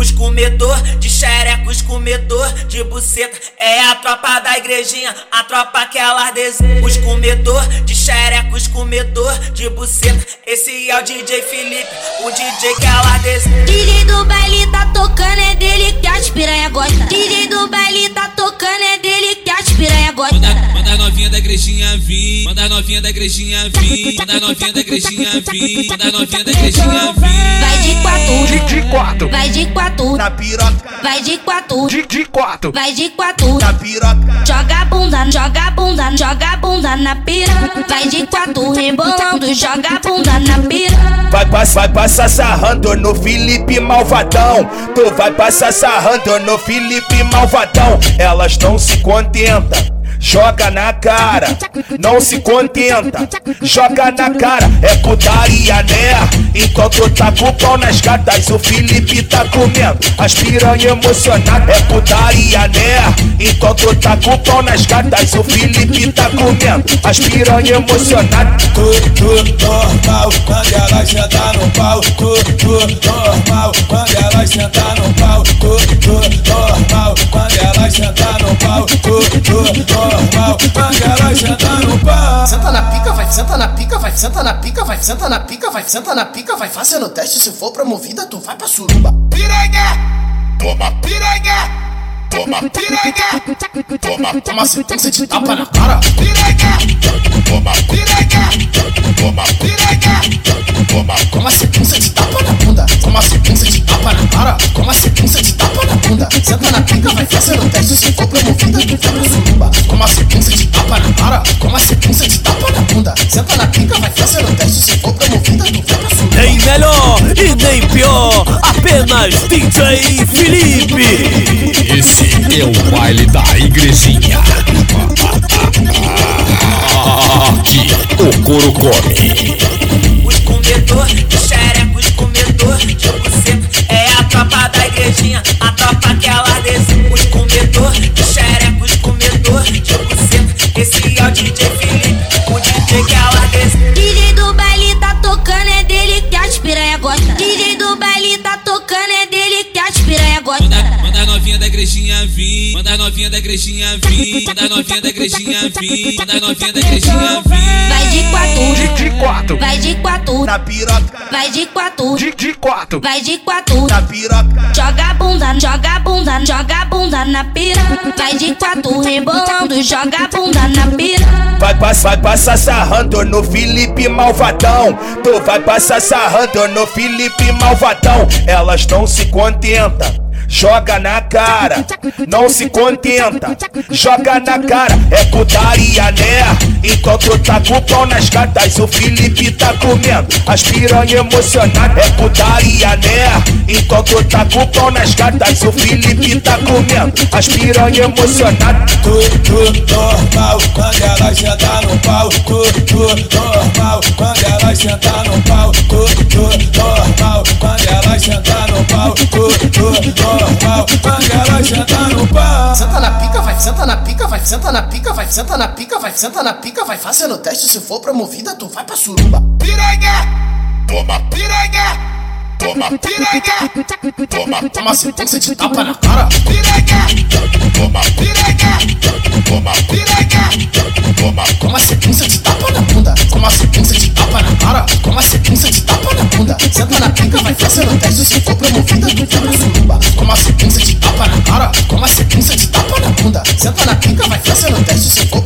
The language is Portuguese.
Os comedor de xereca, os comedor de buceta. É a tropa da igrejinha, a tropa que elas desejam. Os comedor de xereca, os comedor de buceta. Esse é o DJ Felipe, o DJ que elas desejam. DJ do baile tá tocando, é dele que as manda a novinha da igrejinha vir, manda a novinha da igrejinha vir, manda a novinha da igrejinha vir. Vai de quatro, De, de quatro, vai de quatro, na piroca. vai de quatro, De, de quatro, vai de quatro. na piroca. Joga a bunda, joga a bunda, joga a bunda na piranha. Vai de quatro rebolando, joga a bunda na piranha. Vai, pass, vai passar sarrando no Felipe Malvadão. Tu vai passar sarrando no Felipe Malvadão. Elas não se contentam. Joga na cara, não se contenta. Joga na cara, é putaria, né? Enquanto tá com o pau nas gatas, o Felipe tá comendo. As piranha emocionada, é putaria, né? Enquanto tá com o pau nas gatas, o Felipe tá comendo. As piranha emocionada. tudo normal quando ela senta no pau, tudo normal quando ela senta no pau. Senta na pica, vai, senta na pica, vai, senta na pica, vai, senta na pica, vai, senta na pica, vai, fazendo teste, se for promovida, tu vai pra suruba. Piranha, toma piranha. Toma piranha, toma, Toma sequência de tapa na cara. piranha, toma piranha, toma piranha, toma, Toma sequência de tapa na bunda. Toma sequência de tapa na cara. Toma sequência de tapa na bunda. Senta na pica, vai fazendo teste, se for promovida, tu vai pra suruba. Toma sequência tapa na cara. Toma sequência de tapa na bunda. Senta na pica, vai fazendo teste, se for promovida, tu vai pra. Nem melhor e nem pior, apenas DJ Felipe. Esse é o baile da igrejinha. Aqui o couro come. Os comedor de xereca, os comedor de buceta. É a tropa da igrejinha, a tropa que elas desejam. Os comedor de xereca, os comedor de buceta. O DJ Felipe, o DJ que elas desejam. DJ do baile tá tocando, é dele que as piranha gosta. DJ do baile tá tocando, é dele que as piranha gosta. Manda, manda a novinha da igrejinha vir, manda a novinha da igrejinha vir, manda a novinha da igrejinha vir, manda a novinha da igrejinha vir. Vai de quatro, De, de quatro, vai de quatro, na piroca. vai de quatro, De, de quatro, vai de quatro. na piroca. Joga a joga bunda, joga bunda na piranha. Vai de quatro rebolando, joga bunda na piranha. Vai, pass, vai passar sarrando no Felipe Malvadão. Tu vai passar sarrando no Felipe Malvadão. Elas não se contentam. Joga na cara, não se contenta. Joga na cara, é putaria, né? Enquanto tá com o pau nas gatas, o Felipe tá comendo. As piranha emocionada, é putaria, né? Enquanto tá com o pau nas gatas, o Felipe tá comendo. As piranha emocionada. tudo normal quando ela senta no pau, tudo normal quando ela senta no pau, tudo senta na pica, vai, senta na pica, vai, senta na pica, vai, senta na pica, vai fazendo teste, se for promovida, tu vai pra suruba. Piranha, toma piranha, toma piranha, toma, Toma sequência de tapa na cara. piranha, toma piranha, toma piranha, toma, Toma sequência de tapa na bunda. Toma sequência de tapa na cara. Toma sequência de tapa na bunda. Senta na pica, vai fazendo teste, se for promovida, tu vai pra suruba. Toma sequência de tapa na cara. Toma na bunda. Senta na pica, vai fazendo teste, se for